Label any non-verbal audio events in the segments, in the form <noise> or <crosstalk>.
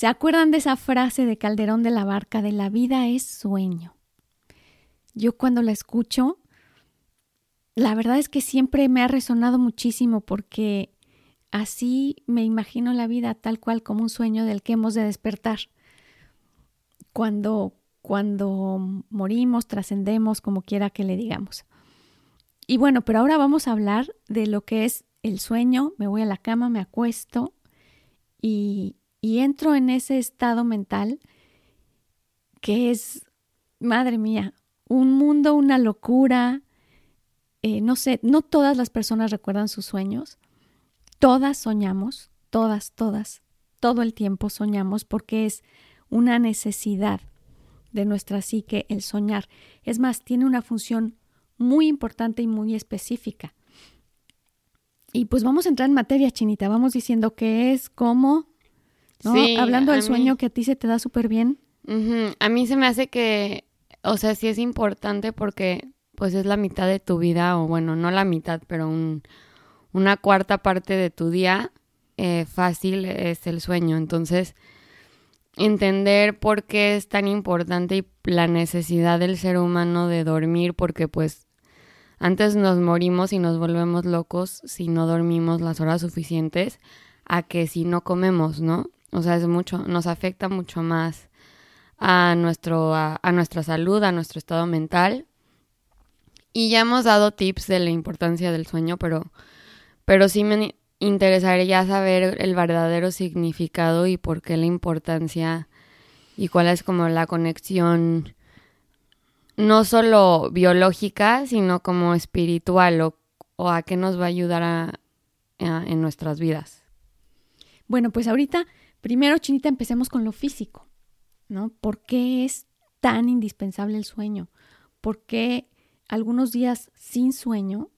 ¿Se acuerdan de esa frase de Calderón de la Barca de la vida es sueño? Yo cuando la escucho, la verdad es que siempre me ha resonado muchísimo porque así me imagino la vida tal cual como un sueño del que hemos de despertar. Cuando, cuando morimos, trascendemos, como quiera que le digamos. Y bueno, pero ahora vamos a hablar de lo que es el sueño. Me voy a la cama, me acuesto y, y entro en ese estado mental que es, madre mía, un mundo, una locura. Eh, no sé, no todas las personas recuerdan sus sueños. Todas soñamos, todas, todas, todo el tiempo soñamos porque es una necesidad de nuestra psique el soñar. Es más, tiene una función muy importante y muy específica. Y pues vamos a entrar en materia, Chinita. Vamos diciendo qué es, cómo, ¿no? Sí, Hablando del mí- sueño que a ti se te da súper bien. A mí se me hace que, o sea, sí es importante porque pues es la mitad de tu vida, o bueno, no la mitad, pero un- una cuarta parte de tu día eh, fácil es el sueño. Entonces, entender por qué es tan importante y la necesidad del ser humano de dormir, porque pues antes nos morimos y nos volvemos locos si no dormimos las horas suficientes a que si no comemos, ¿no? O sea, es mucho, nos afecta mucho más a, nuestro, a, a nuestra salud, a nuestro estado mental. Y ya hemos dado tips de la importancia del sueño, pero, pero sí me interesaría saber el verdadero significado y por qué la importancia y cuál es como la conexión no solo biológica, sino como espiritual o, o a qué nos va a ayudar a- a- en nuestras vidas. Bueno, pues ahorita, primero, Chinita, empecemos con lo físico, ¿no? ¿Por qué es tan indispensable el sueño? ¿Por qué algunos días sin sueño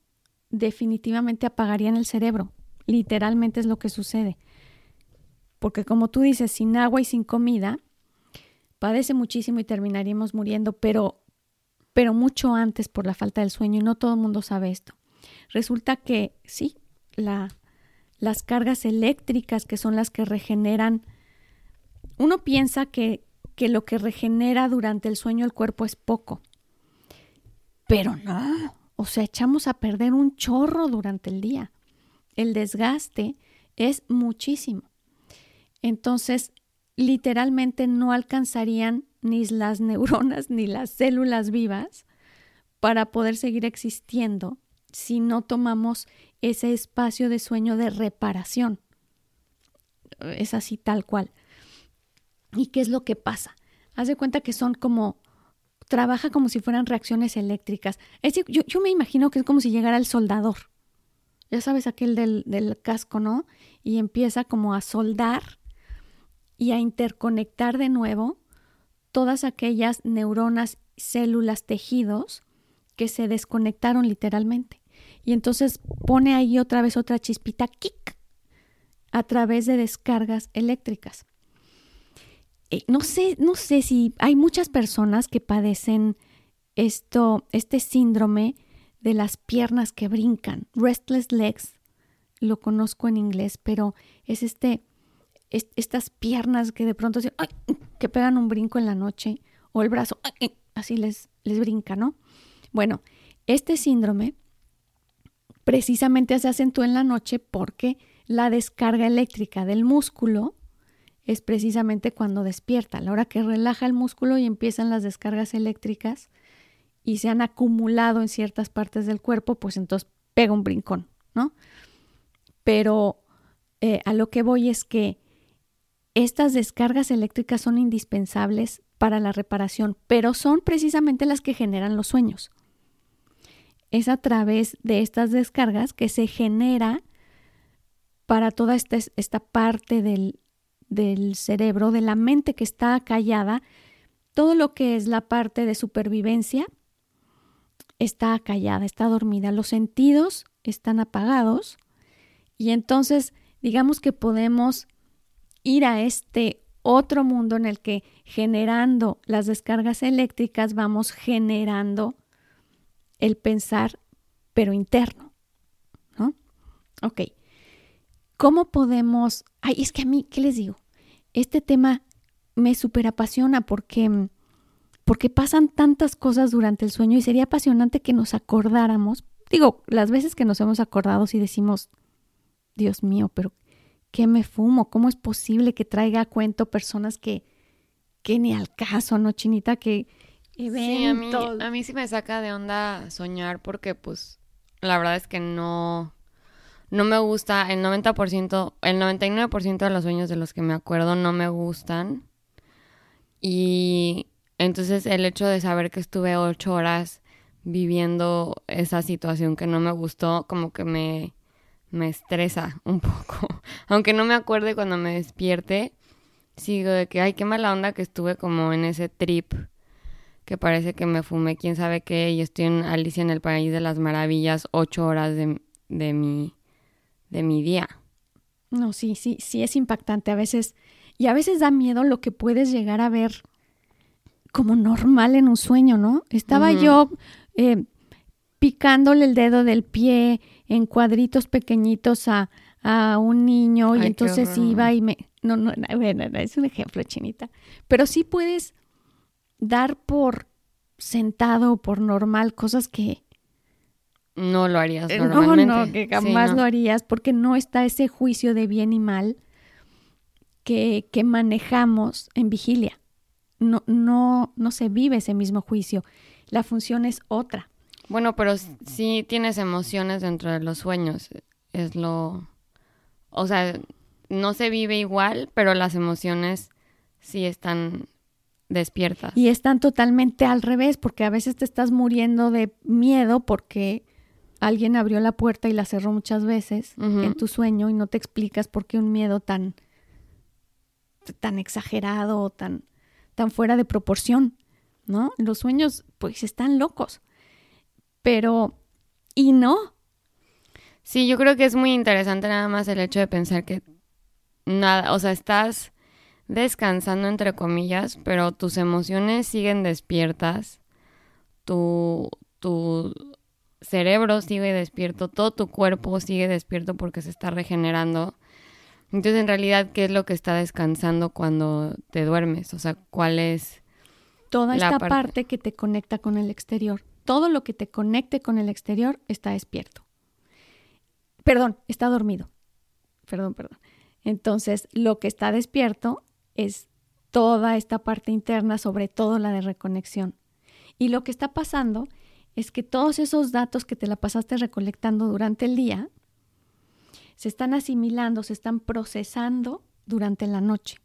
definitivamente apagarían el cerebro? Literalmente es lo que sucede. Porque como tú dices, sin agua y sin comida, padece muchísimo y terminaríamos muriendo, pero, pero mucho antes por la falta del sueño y no todo el mundo sabe esto. Resulta que sí, la, las cargas eléctricas que son las que regeneran, uno piensa que, que lo que regenera durante el sueño el cuerpo es poco, pero no, o sea, echamos a perder un chorro durante el día. El desgaste es muchísimo. Entonces, literalmente no alcanzarían ni las <laughs> neuronas ni las células vivas para poder seguir existiendo si no tomamos ese espacio de sueño de reparación. Es así tal cual. ¿Y qué es lo que pasa? Haz de cuenta que son como, trabaja como si fueran reacciones eléctricas. Es decir, yo, yo me imagino que es como si llegara el soldador. Ya sabes, aquel del, del casco, ¿no? Y empieza como a soldar y a interconectar de nuevo todas aquellas neuronas, células, tejidos que se desconectaron literalmente. Y entonces pone ahí otra vez otra chispita, kick, a través de descargas eléctricas. Eh, no sé, no sé si hay muchas personas que padecen esto, este síndrome de las piernas que brincan, restless legs, lo conozco en inglés, pero es este, es, estas piernas que de pronto se, ¡ay! que pegan un brinco en la noche o el brazo, así les, les brinca, ¿no? Bueno, este síndrome precisamente se acentúa en la noche porque la descarga eléctrica del músculo es precisamente cuando despierta, a la hora que relaja el músculo y empiezan las descargas eléctricas y se han acumulado en ciertas partes del cuerpo, pues entonces pega un brincón, ¿no? Pero eh, a lo que voy es que estas descargas eléctricas son indispensables para la reparación, pero son precisamente las que generan los sueños. Es a través de estas descargas que se genera para toda esta, esta parte del, del cerebro, de la mente que está callada, todo lo que es la parte de supervivencia está callada, está dormida, los sentidos están apagados. Y entonces digamos que podemos ir a este otro mundo en el que generando las descargas eléctricas vamos generando el pensar, pero interno, ¿no? Ok. ¿Cómo podemos... Ay, es que a mí, ¿qué les digo? Este tema me súper apasiona porque, porque pasan tantas cosas durante el sueño y sería apasionante que nos acordáramos. Digo, las veces que nos hemos acordado y decimos, Dios mío, pero ¿qué me fumo? ¿Cómo es posible que traiga a cuento personas que, que ni al caso, ¿no, Chinita? Que eventos. Sí, a mí, sí me saca de onda soñar porque, pues, la verdad es que no, no me gusta el 90%, el 99% de los sueños de los que me acuerdo no me gustan. Y entonces el hecho de saber que estuve ocho horas viviendo esa situación que no me gustó, como que me, me estresa un <laughs> poco. Aunque no me acuerde cuando me despierte, sigo de que, ay, qué mala onda que estuve como en ese trip que parece que me fumé quién sabe qué y estoy en Alicia en el País de las Maravillas ocho horas de, de, mi, de mi día. No, sí, sí, sí es impactante a veces y a veces da miedo lo que puedes llegar a ver como normal en un sueño, ¿no? Estaba yo eh, picándole el dedo del pie en cuadritos pequeñitos a, a un niño y entonces iba y me... No, no, bueno, es un ejemplo, chinita. Pero sí puedes dar por sentado, por normal, cosas que... No lo harías eh, normalmente. No, no, que jamás lo harías porque no está ese juicio de bien y mal que, que manejamos en vigilia. No, no, no se vive ese mismo juicio. La función es otra. Bueno, pero sí tienes emociones dentro de los sueños. Es lo... O sea, no se vive igual, pero las emociones sí están despiertas. Y están totalmente al revés, porque a veces te estás muriendo de miedo porque alguien abrió la puerta y la cerró muchas veces en tu sueño y no te explicas por qué un miedo tan tan exagerado o tan tan fuera de proporción, ¿no? Los sueños pues están locos. Pero y no. Sí, yo creo que es muy interesante nada más el hecho de pensar que nada, o sea, estás descansando entre comillas, pero tus emociones siguen despiertas, tu, tu cerebro sigue despierto, todo tu cuerpo sigue despierto porque se está regenerando. Entonces, en realidad, ¿qué es lo que está descansando cuando te duermes? O sea, ¿cuál es... Toda esta parte que te conecta con el exterior. Todo lo que te conecte con el exterior está despierto. Perdón, está dormido. Perdón, perdón. Entonces, lo que está despierto es toda esta parte interna, sobre todo la de reconexión. Y lo que está pasando es que todos esos datos que te la pasaste recolectando durante el día se están asimilando, se están procesando durante la noche.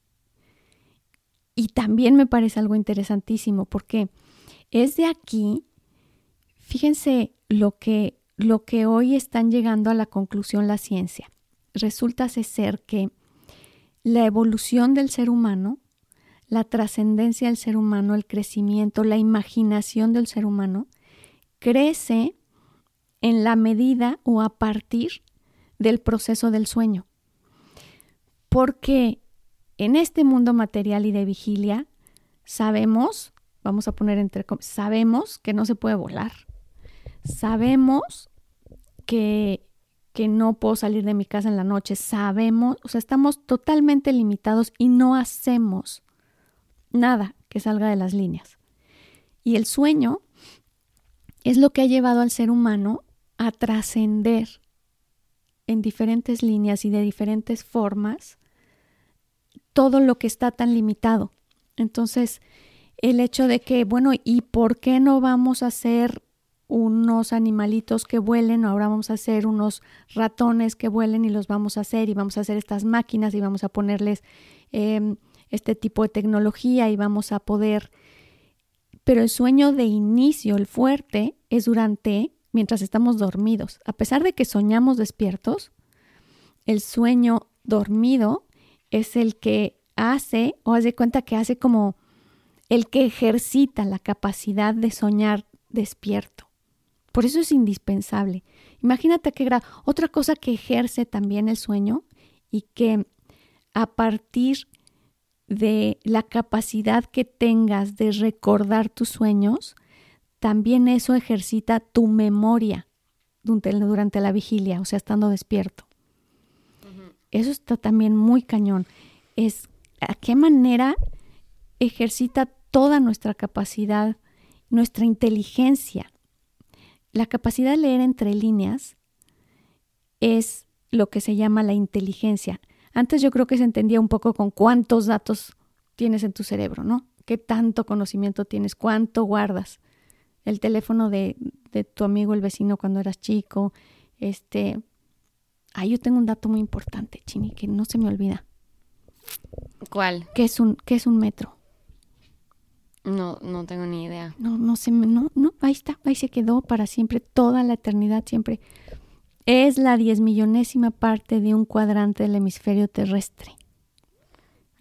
Y también me parece algo interesantísimo porque es de aquí, fíjense lo que, lo que hoy están llegando a la conclusión la ciencia. Resulta ser que la evolución del ser humano, la trascendencia del ser humano, el crecimiento, la imaginación del ser humano, crece en la medida o a partir del proceso del sueño. Porque en este mundo material y de vigilia sabemos, vamos a poner entre sabemos que no se puede volar. Sabemos que que no puedo salir de mi casa en la noche, sabemos, o sea, estamos totalmente limitados y no hacemos nada que salga de las líneas. Y el sueño es lo que ha llevado al ser humano a trascender en diferentes líneas y de diferentes formas todo lo que está tan limitado. Entonces, el hecho de que, bueno, ¿y por qué no vamos a hacer unos animalitos que vuelen, ahora vamos a hacer unos ratones que vuelen y los vamos a hacer y vamos a hacer estas máquinas y vamos a ponerles em, este tipo de tecnología y vamos a poder... Pero el sueño de inicio, el fuerte, es durante, mientras estamos dormidos. A pesar de que soñamos despiertos, el sueño dormido es el que hace, o haz de cuenta que hace como el que ejercita la capacidad de soñar despierto. Por eso es indispensable. Imagínate que otra cosa que ejerce también el sueño y que a partir de la capacidad que tengas de recordar tus sueños, también eso ejercita tu memoria durante, la vigilia, o sea, estando despierto. Eso está también muy cañón. Es a qué manera ejercita toda nuestra capacidad, nuestra inteligencia. La capacidad de leer entre líneas es lo que se llama la inteligencia. Antes yo creo que se entendía un poco con cuántos datos tienes en tu cerebro, ¿no? ¿Qué tanto conocimiento tienes? ¿Cuánto guardas? El teléfono de, de tu amigo, el vecino cuando eras chico. Este. Ah, yo tengo un dato muy importante, Chini, que no se me olvida. ¿Cuál? ¿Qué es un, qué es un metro? No, no tengo ni idea. No, no sé, no, no, ahí está, ahí se quedó para siempre, toda la eternidad, siempre. Es la diez millonésima parte de un cuadrante del hemisferio terrestre.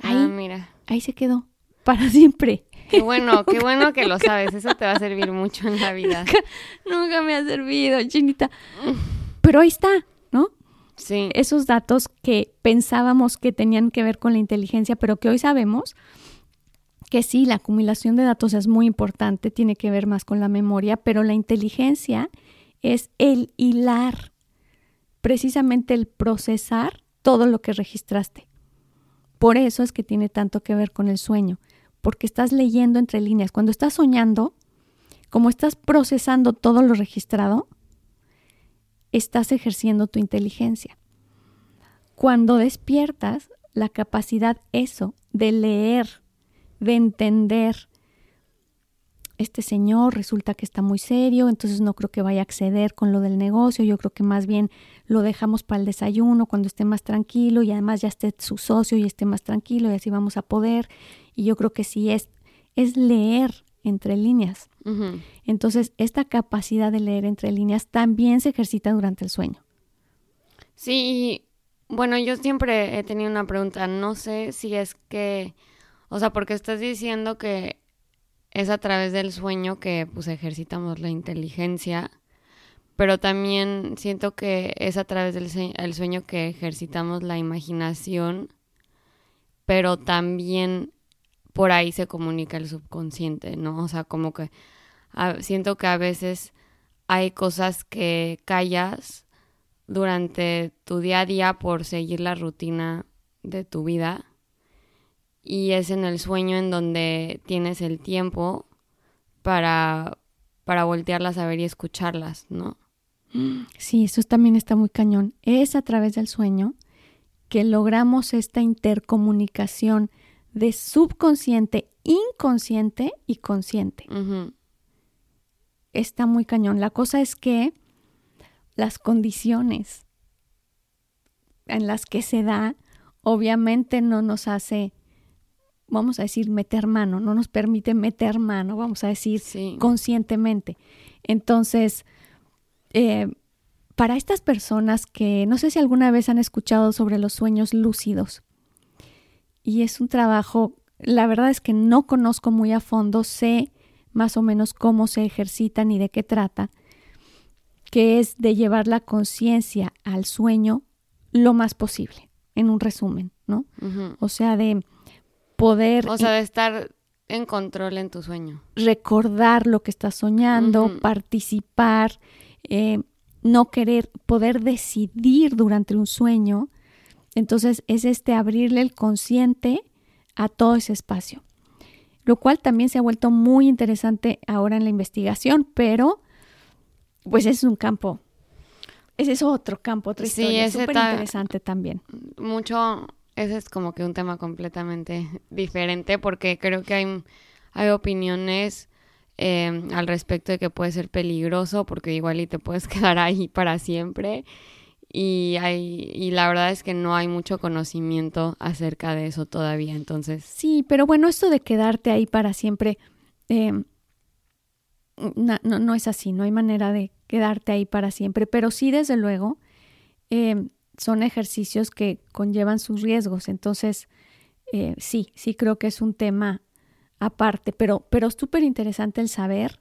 Ah, ahí, ah, mira. Ahí se quedó, para siempre. Qué bueno, <laughs> qué bueno que lo sabes, eso te va a servir mucho en la vida. Nunca, me ha servido, chinita. Pero ahí está, ¿no? Sí. Esos datos que pensábamos que tenían que ver con la inteligencia, pero que hoy sabemos que sí, la acumulación de datos es muy importante, tiene que ver más con la memoria, pero la inteligencia es el hilar, precisamente el procesar todo lo que registraste. Por eso es que tiene tanto que ver con el sueño, porque estás leyendo entre líneas. Cuando estás soñando, como estás procesando todo lo registrado, estás ejerciendo tu inteligencia. Cuando despiertas, la capacidad eso de leer de entender, este señor resulta que está muy serio, entonces no creo que vaya a acceder con lo del negocio, yo creo que más bien lo dejamos para el desayuno cuando esté más tranquilo y además ya esté su socio y esté más tranquilo y así vamos a poder. Y yo creo que sí es, es leer entre líneas. Entonces, esta capacidad de leer entre líneas también se ejercita durante el sueño. Sí, bueno, yo siempre he tenido una pregunta, no sé si es que o sea, porque estás diciendo que es a través del sueño que pues ejercitamos la inteligencia, pero también siento que es a través del sueño que ejercitamos la imaginación, pero también por ahí se comunica el subconsciente, ¿no? O sea, como que siento que a veces hay cosas que callas durante tu día a día por seguir la rutina de tu vida y es en el sueño en donde tienes el tiempo para, para voltearlas a ver y escucharlas, ¿no? Sí, eso también está muy cañón. Es a través del sueño que logramos esta intercomunicación de subconsciente, inconsciente y consciente. Está muy cañón. La cosa es que las condiciones en las que se da, obviamente no nos hace vamos a decir, meter mano, no nos permite meter mano, vamos a decir, conscientemente. Entonces, eh, para estas personas que no sé si alguna vez han escuchado sobre los sueños lúcidos, y es un trabajo, la verdad es que no conozco muy a fondo, sé más o menos cómo se ejercitan y de qué trata, que es de llevar la conciencia al sueño lo más posible, en un resumen, ¿no? O sea, de poder... O sea, de estar en control en tu sueño. Recordar lo que estás soñando, participar, eh, no querer, poder decidir durante un sueño. Entonces es este abrirle el consciente a todo ese espacio. Lo cual también se ha vuelto muy interesante ahora en la investigación, pero pues es un campo, ese es otro campo, otra historia, súper interesante también. Mucho ese es como que un tema completamente diferente porque creo que hay, hay opiniones em, al respecto de que puede ser peligroso porque igual y te puedes <laughs> quedar ahí para siempre. Y hay y la verdad es que no hay mucho conocimiento acerca de eso todavía entonces sí pero bueno esto de quedarte ahí para siempre em, no, no, es así no hay manera de quedarte ahí para siempre pero sí desde luego em, son ejercicios que conllevan sus riesgos. Entonces, eh, sí, sí creo que es un tema aparte, pero, pero súper interesante el saber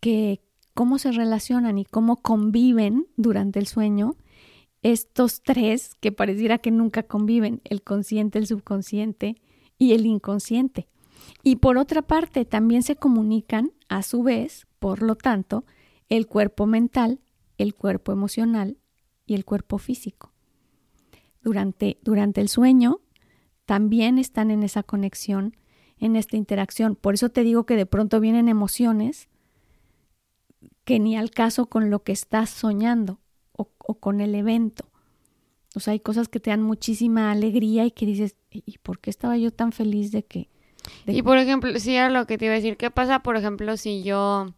que cómo se relacionan y cómo conviven durante el sueño estos tres que pareciera que nunca conviven, el consciente, el subconsciente y el inconsciente. Y por otra parte, también se comunican a su vez, por lo tanto, el cuerpo mental, el cuerpo emocional el cuerpo físico. Durante, durante el sueño también están en esa conexión, en esta interacción. Por eso te digo que de pronto vienen emociones que ni al caso con lo que estás soñando o, con el evento. O sea, hay cosas que te dan muchísima alegría y que dices, ¿y por qué estaba yo tan feliz de que... Y por ejemplo, si era lo que te iba a decir, ¿qué pasa, por ejemplo, si yo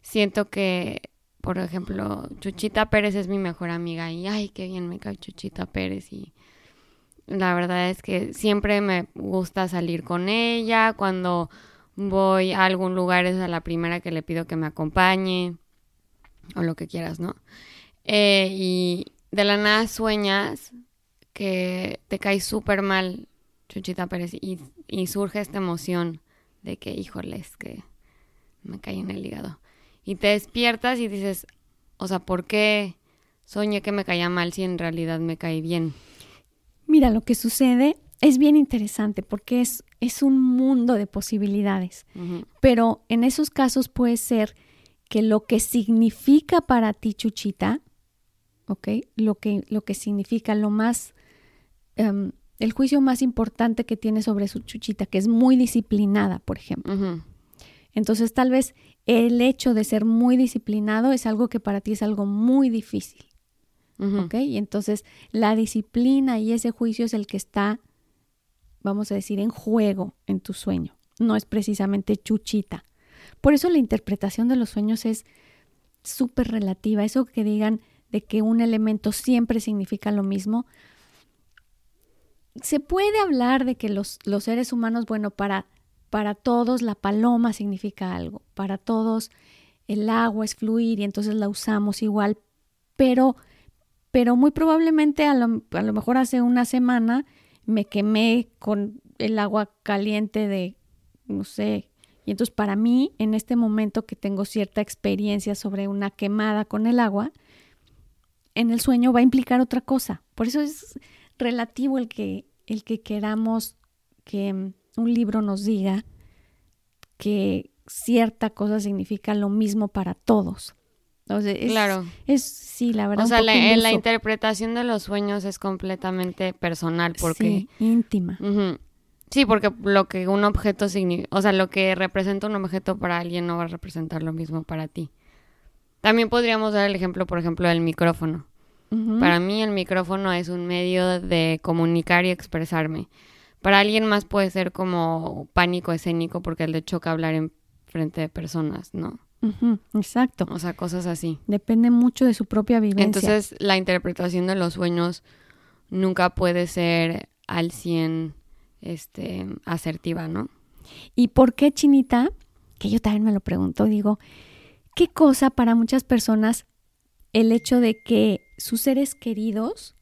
siento que, por ejemplo, Chuchita Pérez es mi mejor amiga y, ay, qué bien me cae Chuchita Pérez y la verdad es que siempre me gusta salir con ella, cuando voy a algún lugar es a la primera que le pido que me acompañe o lo que quieras, ¿no? Eh, y de la nada sueñas que te cae súper mal Chuchita Pérez y, y, surge esta emoción de que, híjoles, que me cae en el hígado. Y te despiertas y dices, o sea, ¿por qué soñé que me caía mal si en realidad me cae bien? Mira, lo que sucede es bien interesante porque es, es un mundo de posibilidades, pero en esos casos puede ser que lo que significa para ti Chuchita, ¿ok? Lo que, lo que significa lo más, em, el juicio más importante que tiene sobre su Chuchita, que es muy disciplinada, por ejemplo. Entonces tal vez el hecho de ser muy disciplinado es algo que para ti es algo muy difícil. ¿Ok? Y entonces la disciplina y ese juicio es el que está vamos a decir, en juego en tu sueño. No es precisamente chuchita. Por eso la interpretación de los sueños es súper relativa. Eso que digan de que un elemento siempre significa lo mismo. Se puede hablar de que los, los seres humanos, bueno, para, para todos la paloma significa algo, para todos el agua es fluir y entonces la usamos igual, pero, pero muy probablemente a lo, a lo mejor hace una semana me quemé con el agua caliente de, no sé, y entonces para mí, en este momento que tengo cierta experiencia sobre una quemada con el agua, en el sueño va a implicar otra cosa. Por eso es relativo el que, el que queramos que un libro nos diga que cierta cosa significa lo mismo para todos claro. Es, sí, la verdad. O sea, la, interpretación de los sueños es completamente personal porque... Sí, íntima. Sí, porque lo que un objeto significa, o sea, lo que representa un objeto para alguien no va a representar lo mismo para ti. También podríamos dar el ejemplo, por ejemplo, del micrófono. Para mí el micrófono es un medio de comunicar y expresarme. Para alguien más puede ser como pánico escénico porque le choca hablar en frente de personas, ¿no? exacto. O sea, cosas así. Depende mucho de su propia vivencia. Entonces, la interpretación de los sueños nunca puede ser al 100 este, asertiva, ¿no? ¿Y por qué, Chinita? Que yo también me lo pregunto, digo, ¿qué cosa para muchas personas el hecho de que sus seres queridos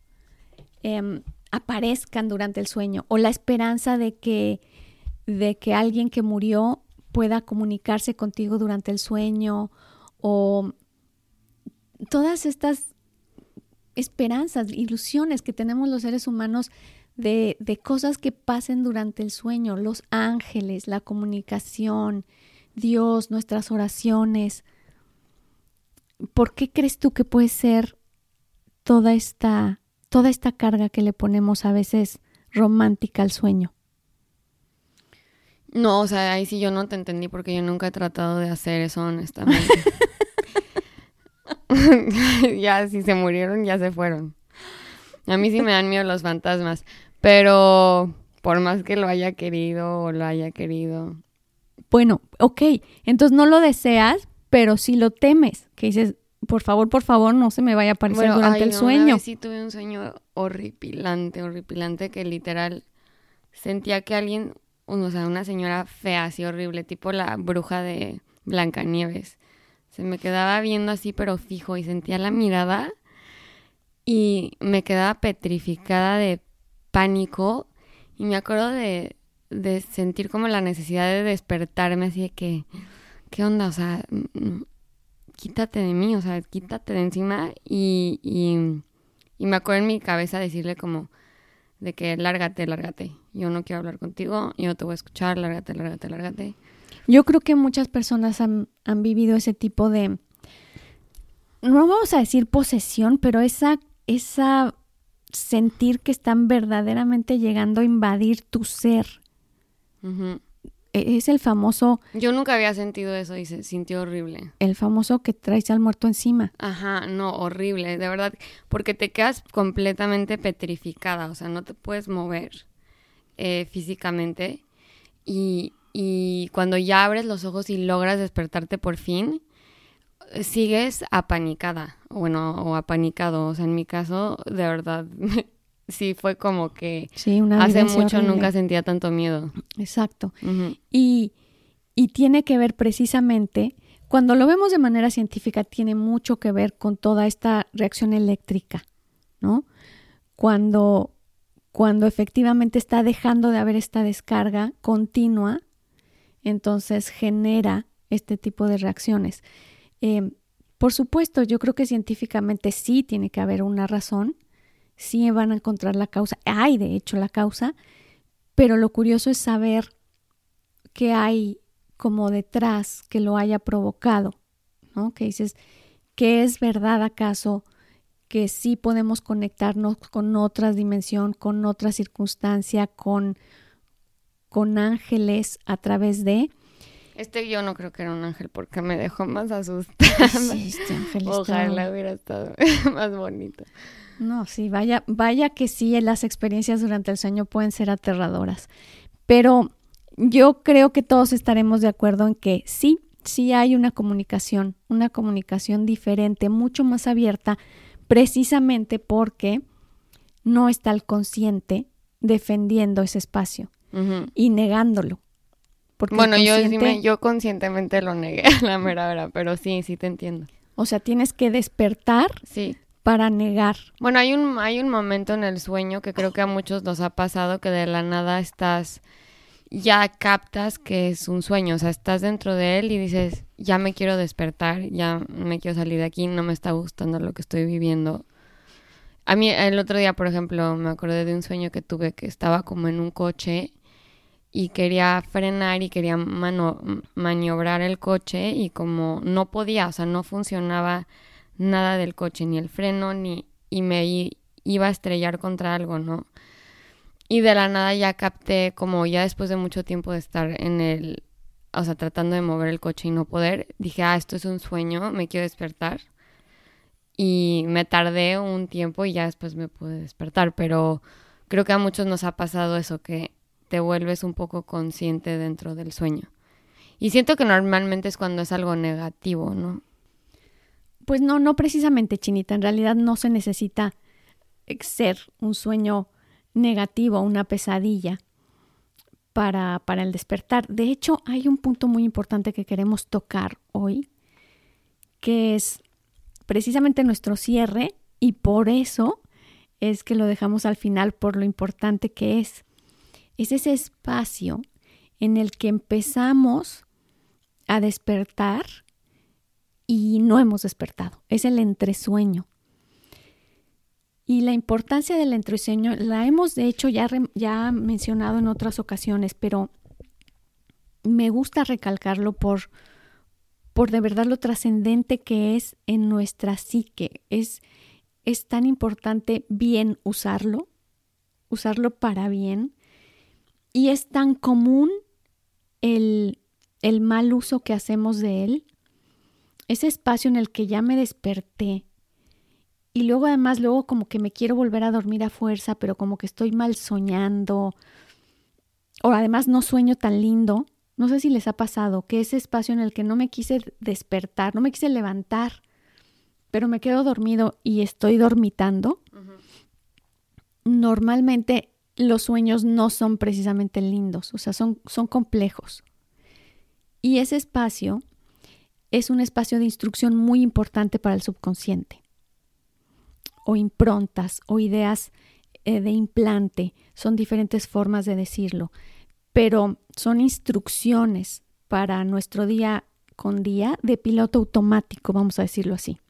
em, aparezcan durante el sueño o la esperanza de que, de que alguien que murió pueda comunicarse contigo durante el sueño o todas estas esperanzas, ilusiones que tenemos los seres humanos de, de, cosas que pasen durante el sueño, los ángeles, la comunicación, Dios, nuestras oraciones. ¿Por qué crees tú que puede ser toda esta, toda esta carga que le ponemos a veces romántica al sueño? No, o sea, ahí sí yo no te entendí porque yo nunca he tratado de hacer eso, honestamente. <laughs> ya, si se murieron, ya se fueron. A mí sí me dan miedo los fantasmas, pero por más que lo haya querido o lo haya querido. Bueno, ok, entonces no lo deseas, pero sí lo temes, que dices, por favor, por favor, no se me vaya a aparecer durante el sueño. sí tuve un sueño horripilante, horripilante, que literal sentía que alguien o sea, una señora fea, así horrible, tipo la bruja de Blancanieves. Se me quedaba viendo así, pero fijo, y sentía la mirada. y me quedaba petrificada de pánico y me acuerdo de, de sentir como la necesidad de despertarme así de que, ¿qué onda? O sea, quítate de mí, o sea, quítate de encima y, y, y me acuerdo en mi cabeza decirle como de que lárgate, lárgate, yo no quiero hablar contigo, yo no te voy a escuchar, lárgate, lárgate, lárgate. Yo creo que muchas personas han, han vivido ese tipo de, no vamos a decir posesión, pero esa, esa sentir que están verdaderamente llegando a invadir tu ser. Es el famoso... Yo nunca había sentido eso y se sintió horrible. El famoso que traes al muerto encima. Ajá, no, horrible, de verdad, porque te quedas completamente petrificada, o sea, no te puedes mover eh, físicamente y, y cuando ya abres los ojos y logras despertarte por fin, sigues apanicada, bueno, o apanicado, o sea, en mi caso, de verdad, <laughs> sí fue como que hace mucho nunca sentía tanto miedo. Exacto. y, y tiene que ver precisamente, cuando lo vemos de manera científica, tiene mucho que ver con toda esta reacción eléctrica, ¿no? Cuando, cuando efectivamente está dejando de haber esta descarga continua, entonces genera este tipo de reacciones. Eh, por supuesto, yo creo que científicamente sí tiene que haber una razón, sí van a encontrar la causa, hay de hecho la causa, pero lo curioso es saber qué hay como detrás que lo haya provocado, ¿no? Que dices, ¿qué es verdad acaso que sí podemos conectarnos con otra dimensión, con otra circunstancia, con, con ángeles a través de... Este yo no creo que era un ángel porque me dejó más asustada. Sí, este ángel Ojalá hubiera estado <laughs> más bonito. No, sí, vaya, vaya que sí, las experiencias durante el sueño pueden ser aterradoras. Pero yo creo que todos estaremos de acuerdo en que sí, sí hay una comunicación, una comunicación diferente, mucho más abierta, precisamente porque no está el consciente defendiendo ese espacio y negándolo. Bueno, yo, yo conscientemente lo negué, <laughs> la mera verdad, pero sí, sí te entiendo. O sea, tienes que despertar sí para negar. Bueno, hay un, hay un momento en el sueño que creo que a muchos nos ha pasado que de la nada estás, ya captas que es un sueño, o sea, estás dentro de él y dices, ya me quiero despertar, ya me quiero salir de aquí, no me está gustando lo que estoy viviendo. A mí el otro día, por ejemplo, me acordé de un sueño que tuve que estaba como en un coche y quería frenar y quería maniobrar el coche y como no podía, o sea, no funcionaba nada del coche, ni el freno, ni y me iba a estrellar contra algo, ¿no? Y de la nada ya capté, como ya después de mucho tiempo de estar en el, o sea, tratando de mover el coche y no poder, dije, ah, esto es un sueño, me quiero despertar. Y me tardé un tiempo y ya después me pude despertar, pero creo que a muchos nos ha pasado eso, que te vuelves un poco consciente dentro del sueño. Y siento que normalmente es cuando es algo negativo, ¿no? Pues no, no precisamente, Chinita. En realidad no se necesita ser un sueño negativo, una pesadilla para, para el despertar. De hecho, hay un punto muy importante que queremos tocar hoy, que es precisamente nuestro cierre y por eso es que lo dejamos al final por lo importante que es. Es ese espacio en el que empezamos a despertar y no hemos despertado. Es el entresueño. Y la importancia del entresueño la hemos de hecho ya, ya mencionado en otras ocasiones, pero me gusta recalcarlo por, por de verdad lo trascendente que es en nuestra psique. Es, es tan importante bien usarlo, usarlo para bien, y es tan común el, el mal uso que hacemos de él ese espacio en el que ya me desperté y luego además luego como que me quiero volver a dormir a fuerza, pero como que estoy mal soñando o además no sueño tan lindo. No sé si les ha pasado que ese espacio en el que no me quise despertar, no me quise levantar, pero me quedo dormido y estoy dormitando. Normalmente los sueños no son precisamente lindos, o sea, son, son complejos. Y ese espacio es un espacio de instrucción muy importante para el subconsciente. o improntas o ideas eh, de implante, son diferentes formas de decirlo, pero son instrucciones para nuestro día con día de piloto automático, vamos a decirlo así.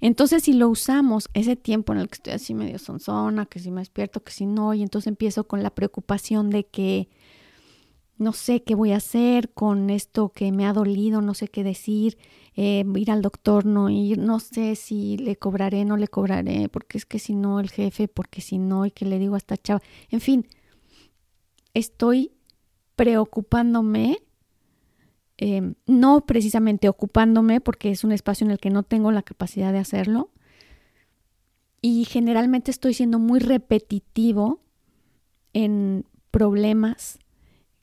Entonces, si lo usamos ese tiempo en el que estoy así medio sonzona, que si me despierto, que si no, y entonces empiezo con la preocupación de que no sé qué voy a hacer con esto que me ha dolido, no sé qué decir, eh, ir al doctor, no ir, no sé si le cobraré, no le cobraré, porque es que si no el jefe, porque si no, y que le digo a esta chava, en fin, estoy preocupándome, eh, no precisamente ocupándome, porque es un espacio en el que no tengo la capacidad de hacerlo, y generalmente estoy siendo muy repetitivo en problemas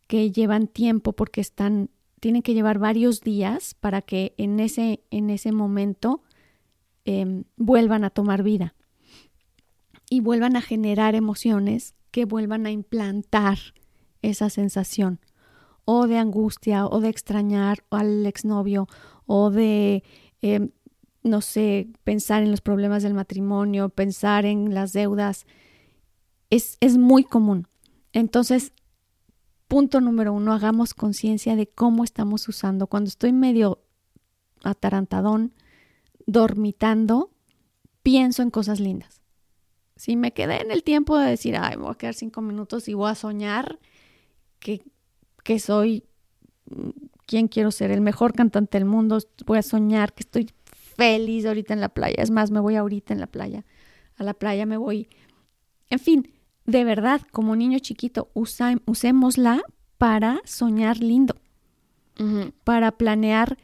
que llevan tiempo porque están, tienen que llevar varios días para que en ese, en ese momento em, vuelvan a tomar vida. Y vuelvan a generar emociones que vuelvan a implantar esa sensación o de angustia o de extrañar al exnovio o de, em, no sé, pensar en los problemas del matrimonio, pensar en las deudas. Es, es muy común. Entonces, punto número uno, hagamos conciencia de cómo estamos usando. Cuando estoy medio atarantadón, dormitando, pienso en cosas lindas. Si me quedé en el tiempo de decir, ay, me voy a quedar cinco minutos y voy a soñar que, que soy quien quiero ser, el mejor cantante del mundo, voy a soñar que estoy feliz ahorita en la playa. Es más, me voy ahorita en la playa. A la playa me voy. En fin, de verdad, como niño chiquito, usémosla para soñar lindo, para planear.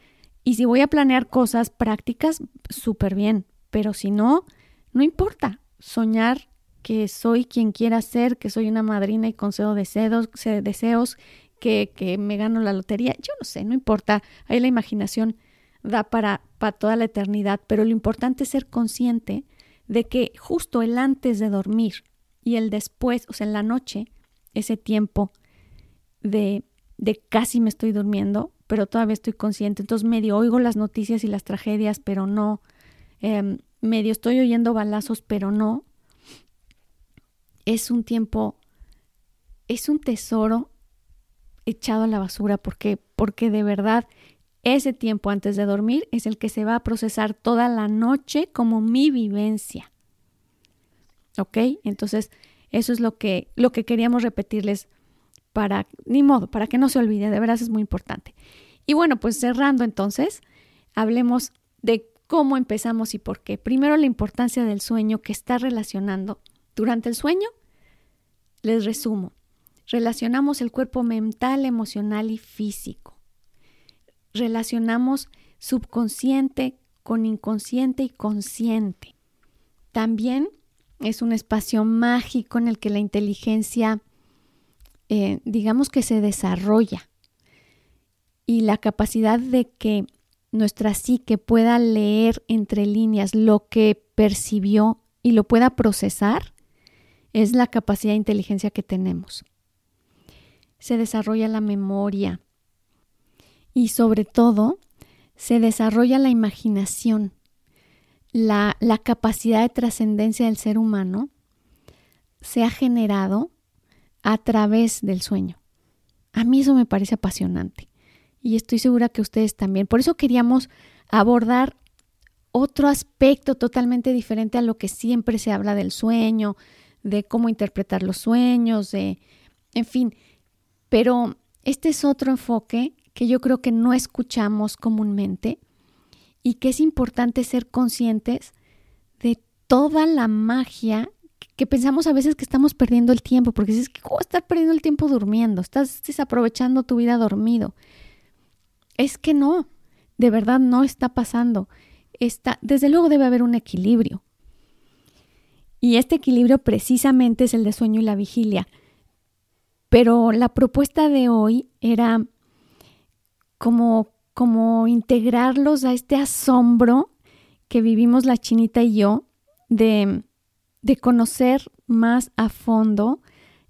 Y si voy a planear cosas prácticas, súper bien. Pero si no, no importa. Soñar que soy quien quiera ser, que soy una madrina y concedo deseos, deseos que, me gano la lotería. Yo no sé, no importa. Ahí la imaginación da para, para toda la eternidad. Pero lo importante es ser consciente de que justo el antes de dormir, y el después, o sea, en la noche, ese tiempo de, de casi me estoy durmiendo, pero todavía estoy consciente. Entonces medio oigo las noticias y las tragedias, pero no. Em, medio estoy oyendo balazos, pero no. Es un tiempo, es un tesoro echado a la basura. porque Porque de verdad ese tiempo antes de dormir es el que se va a procesar toda la noche como mi vivencia. ¿Ok? Entonces, eso es lo que, lo que queríamos repetirles para, ni modo, para que no se olvide, de verdad es muy importante. Y bueno, pues cerrando entonces, hablemos de cómo empezamos y por qué. Primero, la importancia del sueño que está relacionando. Durante el sueño, les resumo, relacionamos el cuerpo mental, emocional y físico. Relacionamos subconsciente con inconsciente y consciente. También es un espacio mágico en el que la inteligencia, eh, digamos que se desarrolla y la capacidad de que nuestra psique pueda leer entre líneas lo que percibió y lo pueda procesar, es la capacidad de inteligencia que tenemos. Se desarrolla la memoria y sobre todo se desarrolla la imaginación la, capacidad de trascendencia del ser humano se ha generado a través del sueño. A mí eso me parece apasionante y estoy segura que ustedes también. Por eso queríamos abordar otro aspecto totalmente diferente a lo que siempre se habla del sueño, de cómo interpretar los sueños, de, en fin. Pero este es otro enfoque que yo creo que no escuchamos comúnmente y que es importante ser conscientes de toda la magia que pensamos a veces que estamos perdiendo el tiempo, porque dices, ¿cómo estar perdiendo el tiempo durmiendo? Estás desaprovechando tu vida dormido. Es que no, de verdad no está pasando. Está, desde luego debe haber un equilibrio. Y este equilibrio precisamente es el de sueño y la vigilia. Pero la propuesta de hoy era como como integrarlos a este asombro que vivimos la chinita y yo de, de conocer más a fondo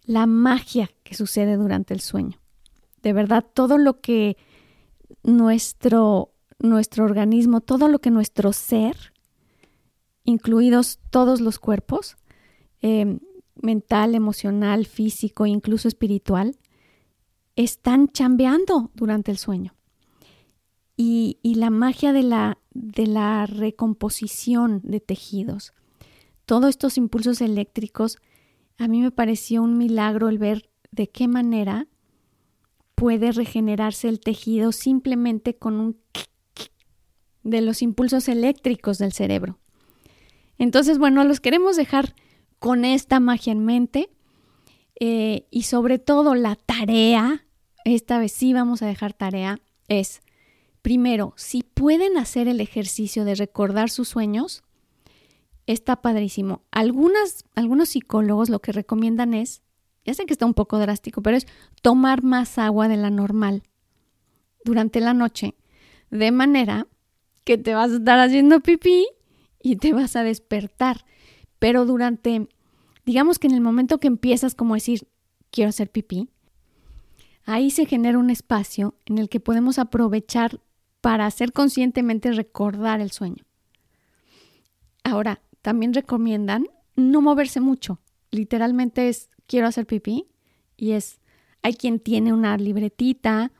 la magia que sucede durante el sueño. De verdad, todo lo que nuestro, nuestro organismo, todo lo que nuestro ser incluidos todos los cuerpos, eh, mental, emocional, físico, incluso espiritual, están chambeando durante el sueño. Y, la magia de la, de la recomposición de tejidos, todos estos impulsos eléctricos, a mí me pareció un milagro el ver de qué manera puede regenerarse el tejido simplemente con un de los impulsos eléctricos del cerebro. Entonces, bueno, los queremos dejar con esta magia en mente eh, y sobre todo la tarea, esta vez sí vamos a dejar tarea, es, primero, si pueden hacer el ejercicio de recordar sus sueños, está padrísimo. Algunas, algunos psicólogos lo que recomiendan es ya sé que está un poco drástico, pero es tomar más agua de la normal durante la noche, de manera que te vas a estar haciendo pipí y te vas a despertar. Pero durante, digamos que en el momento que empiezas como decir, quiero hacer pipí, ahí se genera un espacio en el que podemos aprovechar para hacer conscientemente recordar el sueño. Ahora, también recomiendan no moverse mucho. Literalmente es quiero hacer pipí y es, hay quien tiene una libretita,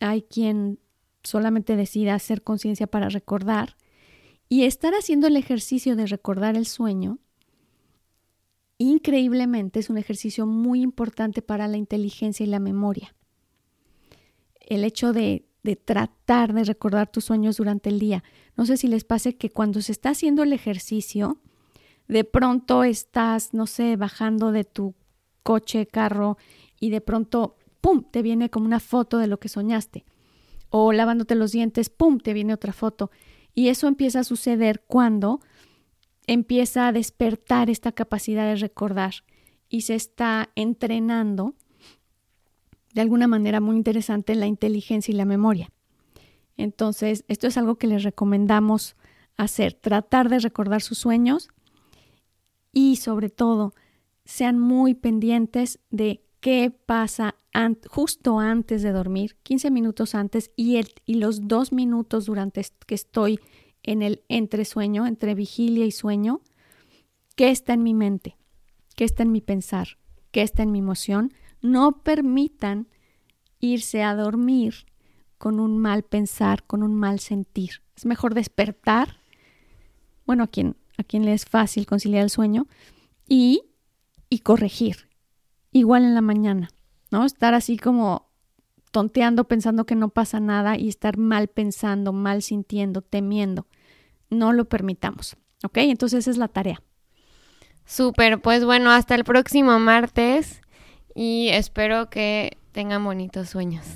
hay quien solamente decide hacer conciencia para recordar y estar haciendo el ejercicio de recordar el sueño, increíblemente es un ejercicio muy importante para la inteligencia y la memoria. El hecho de, tratar de recordar tus sueños durante el día. No sé si les pase que cuando se está haciendo el ejercicio, de pronto estás, no sé, bajando de tu coche, carro, y de pronto, ¡pum!, te viene como una foto de lo que soñaste. O lavándote los dientes, ¡pum!, te viene otra foto. Y eso empieza a suceder cuando empieza a despertar esta capacidad de recordar y se está entrenando de alguna manera muy interesante la inteligencia y la memoria. Entonces, esto es algo que les recomendamos hacer, tratar de recordar sus sueños y sobre todo sean muy pendientes de qué pasa justo antes de dormir, 15 minutos antes y, y los dos minutos durante que estoy en el entresueño, entre vigilia y sueño, qué está en mi mente, qué está en mi pensar, qué está en mi emoción. No permitan irse a dormir con un mal pensar, con un mal sentir. Es mejor despertar, bueno, a quien, a quien le es fácil conciliar el sueño, y y corregir. Igual en la mañana, ¿no? Estar así como tonteando pensando que no pasa nada y estar mal pensando, mal sintiendo, temiendo. No lo permitamos, ¿ok? Entonces esa es la tarea. Súper, pues bueno, hasta el próximo martes y espero que tengan bonitos sueños.